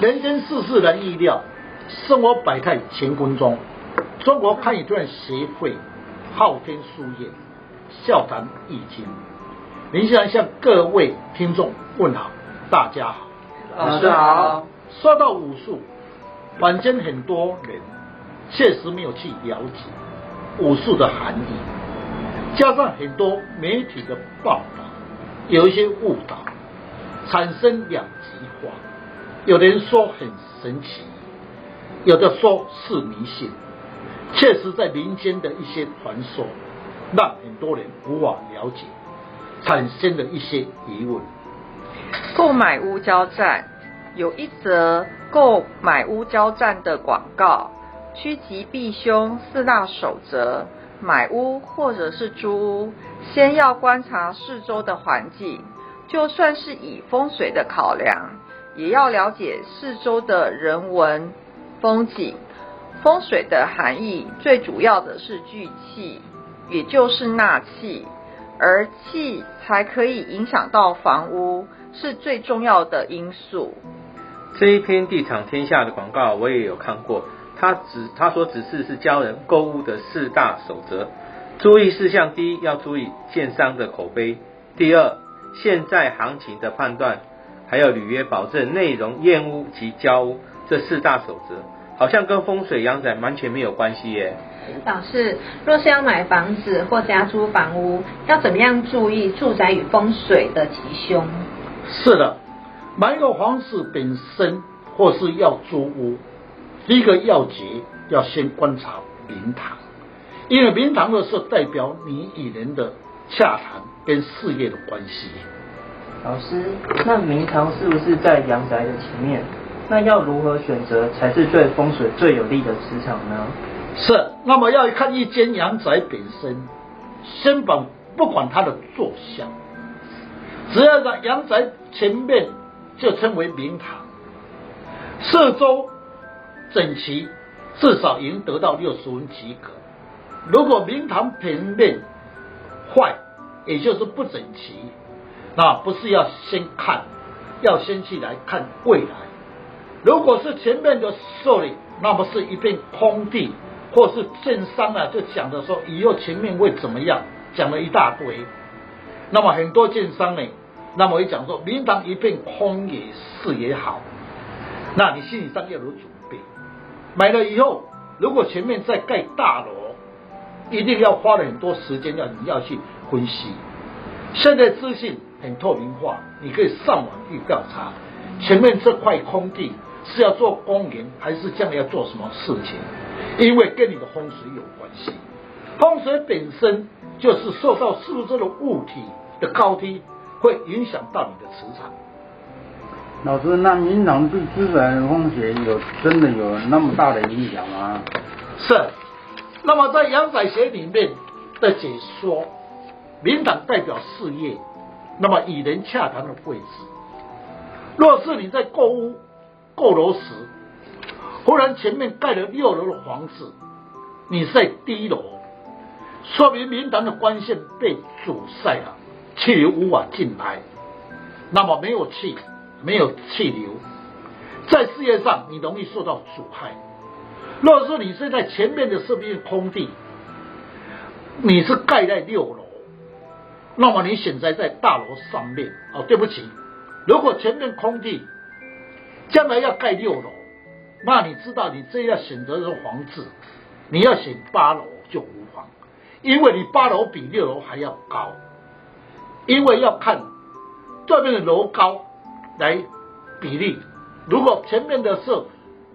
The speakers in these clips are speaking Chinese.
人间世事难预料，生活百态乾坤中。中国堪舆段协会昊天书院笑谈易经，林先生向各位听众问好，大家好，老师好。说到武术，坊间很多人确实没有去了解武术的含义，加上很多媒体的报道，有一些误导，产生两极化。有人说很神奇，有的说是迷信，确实在民间的一些传说，让很多人无法了解，产生了一些疑问。购买屋交战，有一则购买屋交战的广告，趋吉避凶四大守则。买屋或者是租屋，先要观察四周的环境，就算是以风水的考量。也要了解四周的人文风景，风水的含义最主要的是聚气，也就是纳气，而气才可以影响到房屋，是最重要的因素。这一篇地产天下的广告我也有看过，他指他所指示是教人购物的四大守则，注意事项：第一，要注意建商的口碑；第二，现在行情的判断。还有履约保证、内容验屋及交屋这四大守则，好像跟风水阳宅完全没有关系耶。老师，若是要买房子或加租房屋，要怎么样注意住宅与风水的吉凶？是的，买一个房子本身或是要租屋，第一个要诀要先观察明堂，因为明堂的是代表你与人的洽谈跟事业的关系。老师，那明堂是不是在阳宅的前面？那要如何选择才是对风水最有利的磁场呢？是，那么要看一间阳宅本身，先把不管它的坐向，只要在阳宅前面就称为明堂，四周整齐，至少已经得到六十分及格。如果明堂平面坏，也就是不整齐。那不是要先看，要先去来看未来。如果是前面的受理，那么是一片空地，或是建商啊，就讲的说以后前面会怎么样，讲了一大堆。那么很多建商呢，那么也讲说明堂一片空也是也好，那你心理上要有准备。买了以后，如果前面再盖大楼，一定要花了很多时间要你要去分析。现在资讯很透明化，你可以上网去调查，前面这块空地是要做公园，还是将来要做什么事情？因为跟你的风水有关系。风水本身就是受到四周的物体的高低，会影响到你的磁场。老师，那民党对自然风水有真的有那么大的影响吗？是。那么在阳宅学里面的解说。明党代表事业，那么与人洽谈的位置。若是你在购屋、购楼时，忽然前面盖了六楼的房子，你在低楼，说明明堂的光线被阻塞了，气流无法进来，那么没有气，没有气流，在事业上你容易受到阻碍。若是你是在前面的是不是空地，你是盖在六楼。那么你选择在大楼上面哦，对不起，如果前面空地，将来要盖六楼，那你知道你这要选择的房子，你要选八楼就无妨，因为你八楼比六楼还要高，因为要看对面的楼高来比例。如果前面的是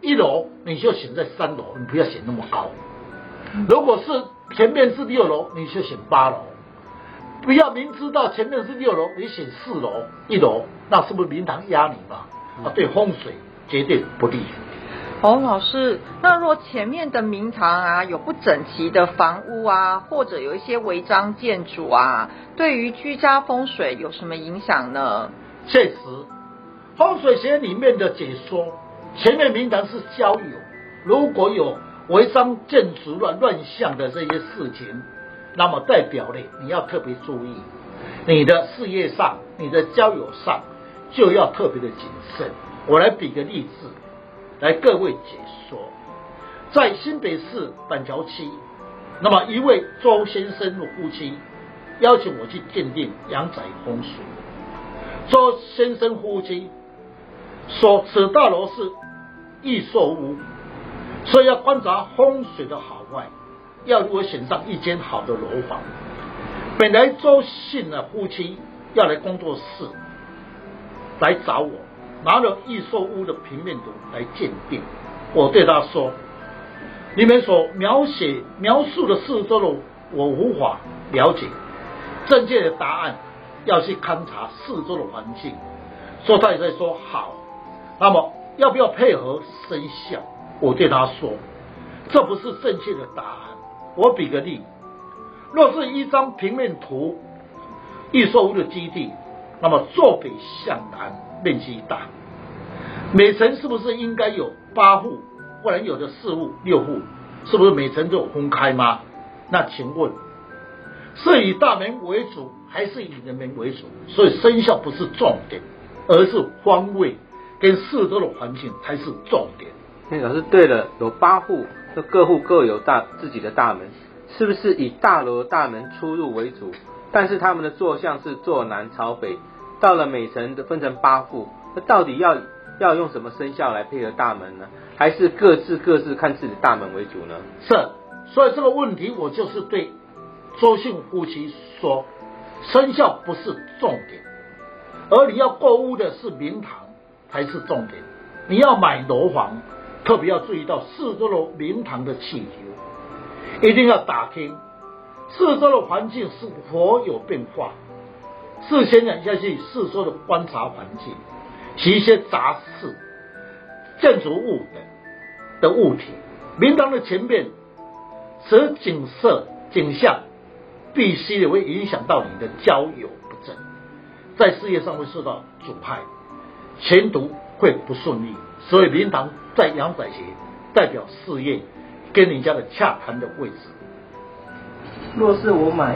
一楼，你就选在三楼，你不要选那么高；如果是前面是六楼，你就选八楼。不要明知道前面是六楼，你选四楼、一楼，那是不是明堂压你嘛？啊，对风水绝对不利。哦，老师，那若前面的明堂啊有不整齐的房屋啊，或者有一些违章建筑啊，对于居家风水有什么影响呢？确实，风水学里面的解说，前面明堂是交友，如果有违章建筑乱乱象的这些事情。那么代表呢，你要特别注意，你的事业上、你的交友上，就要特别的谨慎。我来比个例子，来各位解说。在新北市板桥区，那么一位周先生的夫妻邀请我去鉴定阳宅风水。周先生夫妻说，此大楼是易售屋，所以要观察风水的好，要如何选上一间好的楼房。本来周姓的夫妻要来工作室来找我。拿了预售屋的平面图来鉴定，我对他说：“你们所描写描述的四周的我无法了解，正确的答案要去勘察四周的环境。”说他也在说好，那么要不要配合生肖？我对他说：“这不是正确的答案。”我比个例，若是一张平面图，预售屋的基地，那么坐北向南。面积大，每层是不是应该有八户，不然有的四户、六户，是不是每层都有分开吗？那请问是以大门为主，还是以人门为主？所以生肖不是重点，而是方位跟四周的环境才是重点。那老师对了，有八户，那各户各有大自己的大门，是不是以大楼大门出入为主？但是他们的坐向是坐南朝北。到了每层的分成八户，那到底要要用什么生肖来配合大门呢？还是各自各自看自己的大门为主呢？是，所以这个问题我就是对周姓夫妻说，生肖不是重点，而你要购屋的是明堂才是重点。你要买楼房，特别要注意到四周的明堂的气流，一定要打听四周的环境是否有变化。事先呢要去四周的观察环境，一些杂事、建筑物等的物体。明堂的前面，此景色景象必须的会影响到你的交友不正，在事业上会受到阻碍，前途会不顺利。所以明堂在阳宅学代表事业跟人家的洽谈的位置。若是我买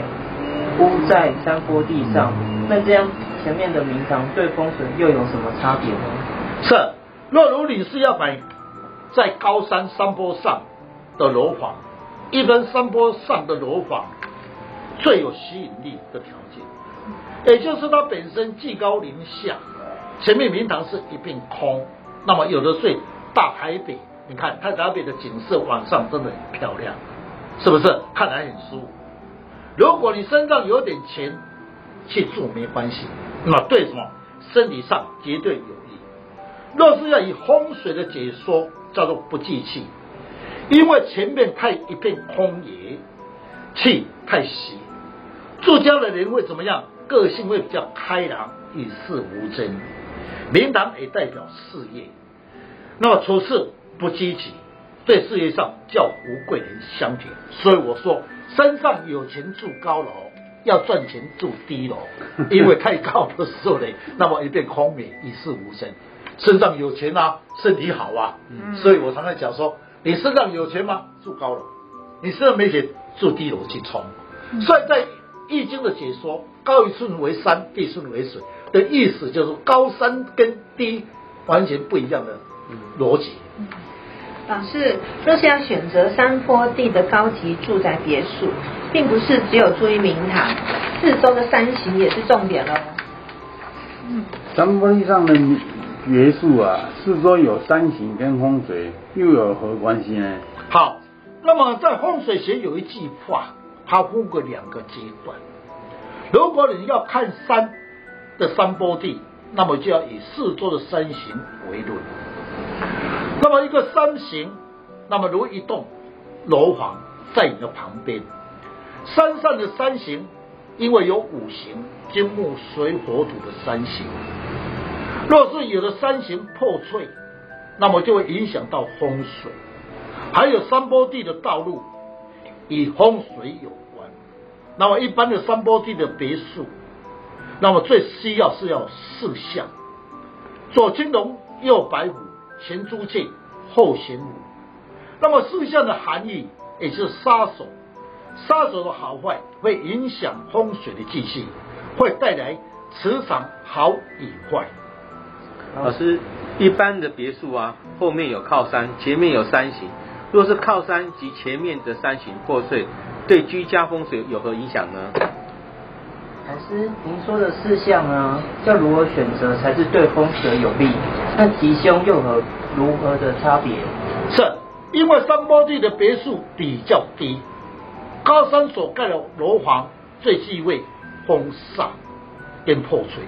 屋在山坡地上。那这样前面的明堂对风水又有什么差别呢？是，若如你是要买在高山山坡上的楼房，一般山坡上的楼房最有吸引力的条件，也就是它本身居高临下，前面明堂是一片空，那么有的睡大台北，你看太台北的景色晚上真的很漂亮，是不是？看来很舒服。如果你身上有点钱。去住没关系，那么对什么身体上绝对有益。若是要以风水的解说，叫做不济气，因为前面太一片空野，气太稀。住家的人会怎么样？个性会比较开朗，与世无争。明堂也代表事业，那么处事不积极，对事业上叫无贵人相挺。所以我说，身上有钱住高楼。要赚钱住低楼，因为太高的时候呢，那么一片空明，一事无成。身上有钱啊，身体好啊，嗯、所以我常常讲说，你身上有钱吗？住高楼；你身上没钱，住低楼去冲。嗯、所以在易经的解说，高一寸为山，低寸为水的意思，就是高山跟低完全不一样的逻辑。嗯老师，若是要选择山坡地的高级住宅别墅，并不是只有注意明堂，四周的山形也是重点喽。嗯，山坡地上的别墅啊，四周有山形跟风水又有何关系呢？好，那么在风水学有一句话，它分过两个阶段。如果你要看山的山坡地，那么就要以四周的山形为论。那么一个山形，那么如一栋楼房在你的旁边，山上的山形，因为有五行金木水火土的山形，若是有的山形破碎，那么就会影响到风水。还有山坡地的道路与风水有关，那么一般的山坡地的别墅，那么最需要是要四象，左青龙，右白虎。前朱雀，后玄武。那么四象的含义，也是杀手。杀手的好坏会影响风水的气息，会带来磁场好与坏。老师，一般的别墅啊，后面有靠山，前面有山形。若是靠山及前面的山形破碎，对居家风水有何影响呢？老师，您说的事项啊，要如何选择才是对风水有利？那吉凶又和如何的差别？是，因为山坡地的别墅比较低，高山所盖的楼房最忌讳风煞跟破碎。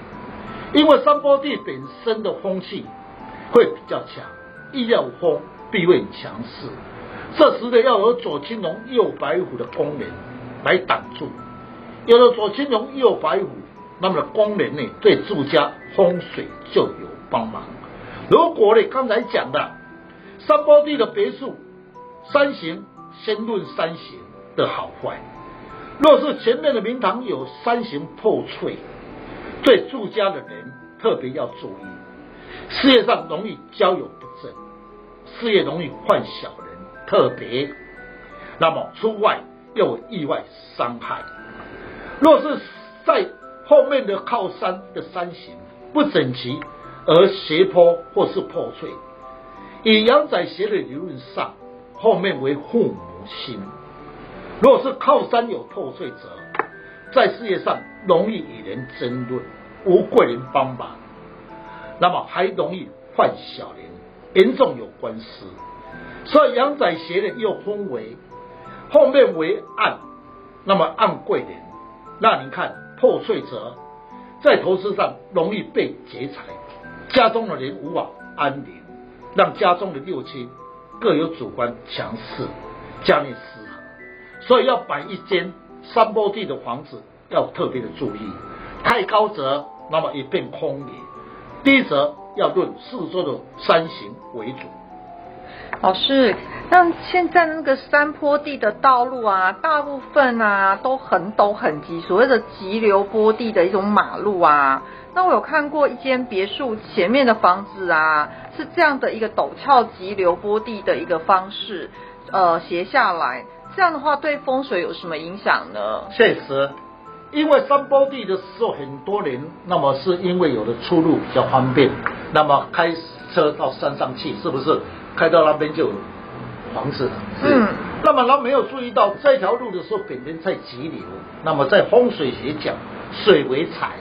因为山坡地本身的风气会比较强，一有风必会强势，这时呢要有左青龙右白虎的功能来挡住。有了左青龙右白虎，那么的功能呢对住家风水就有帮忙。如果呢刚才讲的山坡地的别墅，山形先论山形的好坏，若是前面的明堂有山形破碎。对住家的人特别要注意，事业上容易交友不正，事业容易犯小人，特别，那么出外又有意外伤害。若是在后面的靠山的山形不整齐而斜坡或是破碎，以阳宅学的理论上，后面为父母心。若是靠山有破碎者，在事业上容易与人争论，无贵人帮忙，那么还容易犯小人，严重有官司。所以阳宅斜的又分为后面为暗，那么暗贵人，那你看破碎者，在投资上容易被劫财，家中的人无法安宁，让家中的六亲各有主观强势，家内失和。所以要摆一间。山坡地的房子要特别的注意，太高则那么一片空灵，低则要论四周的山形为主。老师，那现在那个山坡地的道路啊，大部分啊都很陡很急，所谓的急流坡地的一种马路啊。那我有看过一间别墅前面的房子啊，是这样的一个陡峭急流坡地的一个方式，呃，斜下来。这样的话对风水有什么影响呢？确实，因为山坡地的时候，很多人那么是因为有了出路比较方便，那么开车到山上去，是不是开到那边就有房子？嗯。那么他没有注意到这条路的时候，本身在急流，那么在风水学讲，水为财，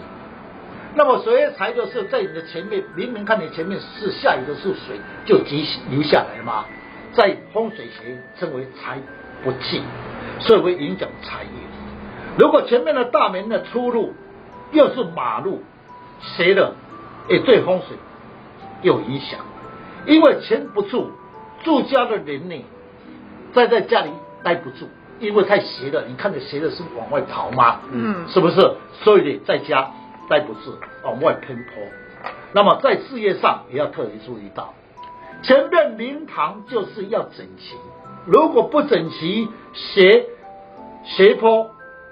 那么水为财就是在你的前面，明明看你前面是下雨的是水，就急流下来嘛，在风水学称为财。不济，所以会影响财运。如果前面的大门的出入又是马路斜的，也对风水有影响。因为钱不住，住家的人呢，在在家里待不住，因为太斜了。你看着斜的是往外逃嘛？嗯，是不是？所以你在家待不住，往外偏颇。那么在事业上也要特别注意到，前面明堂就是要整齐。如果不整齐，斜斜坡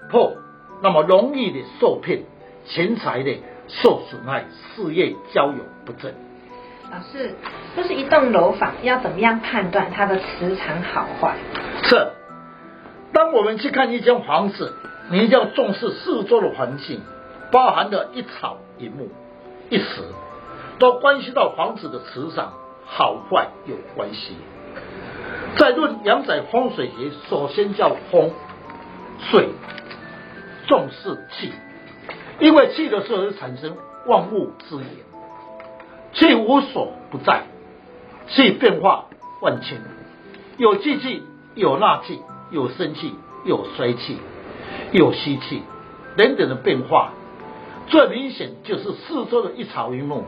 破，那么容易的受骗，钱财的受损害，事业交友不正。老师，就是一栋楼房要怎么样判断它的磁场好坏？是，当我们去看一间房子，你一定要重视四周的环境，包含了一草一木一石，都关系到房子的磁场好坏有关系。在论阳宅风水学，首先叫风水，重视气，因为气的时候是产生万物之源源，气无所不在，气变化万千，有聚气，有纳气，有生气，有衰气，有吸气，等等的变化，最明显就是四周的一草一木，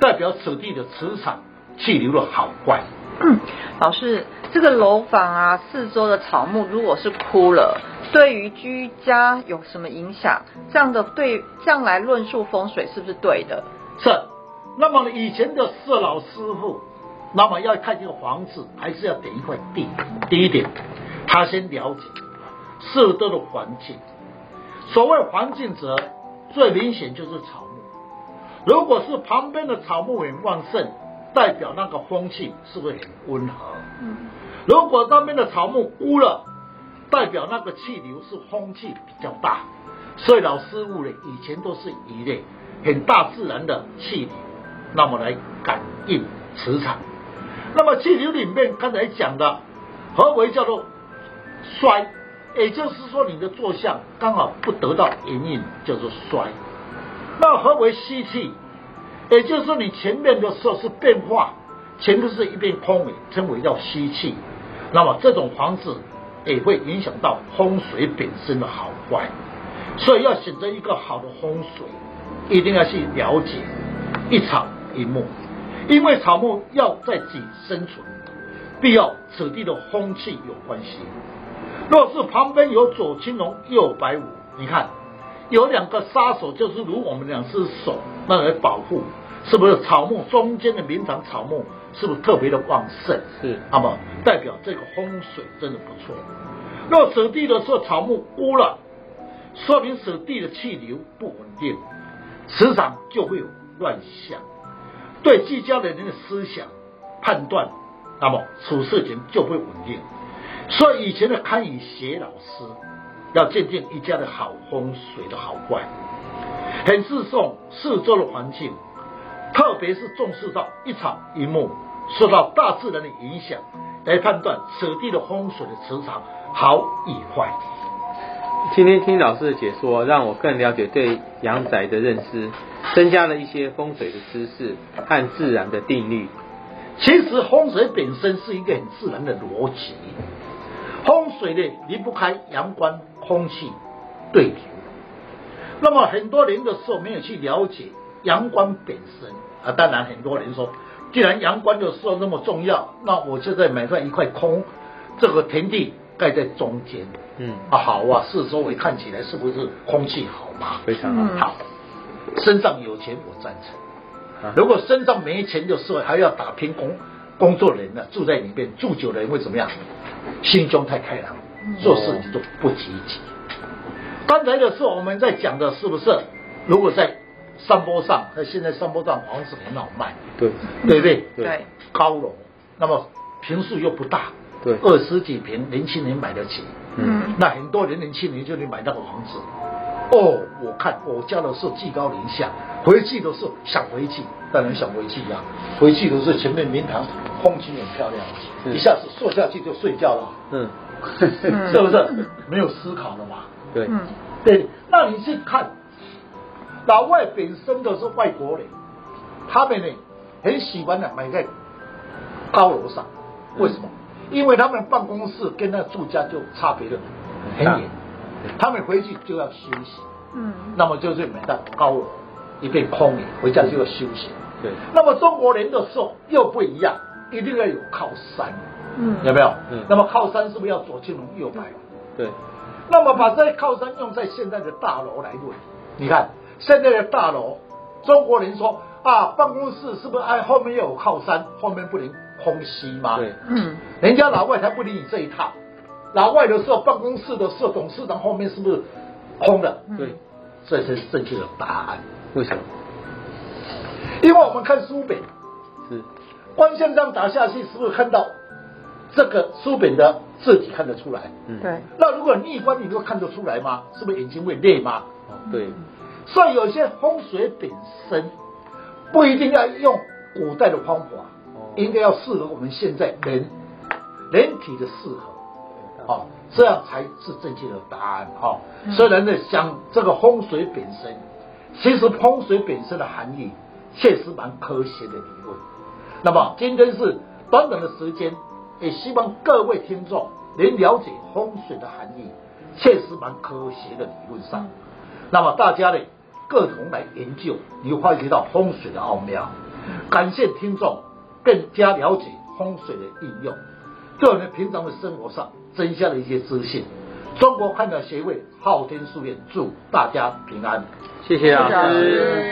代表此地的磁场气流的好坏。嗯，老师，这个楼房啊，四周的草木如果是枯了，对于居家有什么影响？这样的对这样来论述风水是不是对的？是。那么以前的四老师傅，那么要看这个房子，还是要点一块地。第一点，他先了解四周的环境。所谓环境者，最明显就是草木。如果是旁边的草木很旺盛。代表那个风气是不是很温和？嗯，如果那边的草木枯了，代表那个气流是风气比较大。所以老师傅呢，以前都是以类很大自然的气流那么来感应磁场。那么气流里面刚才讲的，何为叫做衰？也就是说你的坐向刚好不得到延运，叫做衰。那何为吸气？也就是说你前面的时候是变化，前面是一片空，称为叫吸气。那么这种房子也会影响到风水本身的好坏，所以要选择一个好的风水，一定要去了解一场一木，因为草木要在己生存，必要此地的风气有关系。若是旁边有左青龙右白虎，你看有两个杀手，就是如我们两只手那来保护，是不是草木中间的明堂草木？是不是特别的旺盛？是，那么代表这个风水真的不错。若此地的时候草木污了，说明此地的气流不稳定，磁场就会有乱象，对居家的人的思想判断，那么处事情就会稳定。所以以前的堪舆学老师要鉴定一家的好风水的好坏，很注重四周的环境，特别是重视到一草一木。受到大自然的影响来判断此地的风水的磁场好与坏。今天听老师的解说，让我更了解对阳宅的认识，增加了一些风水的知识和自然的定律。其实风水本身是一个很自然的逻辑，风水呢离不开阳光、空气对流。那么很多人的时候没有去了解阳光本身啊，当然很多人说。既然阳光的时候那么重要，那我就在买上一块空，这个田地盖在中间，嗯啊好啊，四周围看起来是不是空气好嘛？非常好。好，身上有钱我赞成，如果身上没钱的时候还要打拼工工作人呢，住在里面住久了人会怎么样？心胸太开朗，做事情都不积极。刚才的时候我们在讲的是不是？如果在山坡上，那现在山坡上房子很好卖，对，对不对？对，高楼，那么平数又不大，对，二十几平，年轻人买得起，嗯，那很多人年轻人就能买到个房子。哦，我看我家的时候居高临下，回去的时候想回去，当然想回去呀、啊。回去的时候前面明堂风景很漂亮，嗯、一下子坐下去就睡觉了，嗯，是不是？没有思考了嘛？对，嗯，对，那你去看。老外本身都是外国人，他们呢很喜欢的买在高楼上，为什么？因为他们办公室跟那住家就差别的很远，他们回去就要休息，嗯，那么就是每到高楼，一片空里，回家就要休息。对，那么中国人的时候又不一样，一定要有靠山，嗯，有没有？嗯，那么靠山是不是要左青龙右白虎？对，那么把这些靠山用在现在的大楼来论，你看。现在的大楼，中国人说啊，办公室是不是哎后面要有靠山，后面不能空隙吗？对，嗯，人家老外才不理你这一套。老外的时候，办公室的时候，董事长后面是不是空的？对，这才是正确的答案。为什么？因为我们看书本，是光线这样打下去，是不是看到这个书本的字体看得出来？嗯，对。那如果逆光，你会看得出来吗？是不是眼睛会累吗？哦，对。所以有些风水本身不一定要用古代的方法，应该要适合我们现在人人体的适合，啊，这样才是正确的答案哈。虽然呢，讲这个风水本身，其实风水本身的含义确实蛮科学的理论。那么今天是短短的时间，也希望各位听众能了解风水的含义，确实蛮科学的理论上。那么大家呢？各同来研究，你会发觉到风水的奥妙。感谢听众更加了解风水的应用，对我们平常的生活上增加了一些资讯。中国汉传协会昊天书院祝大家平安，谢谢老师。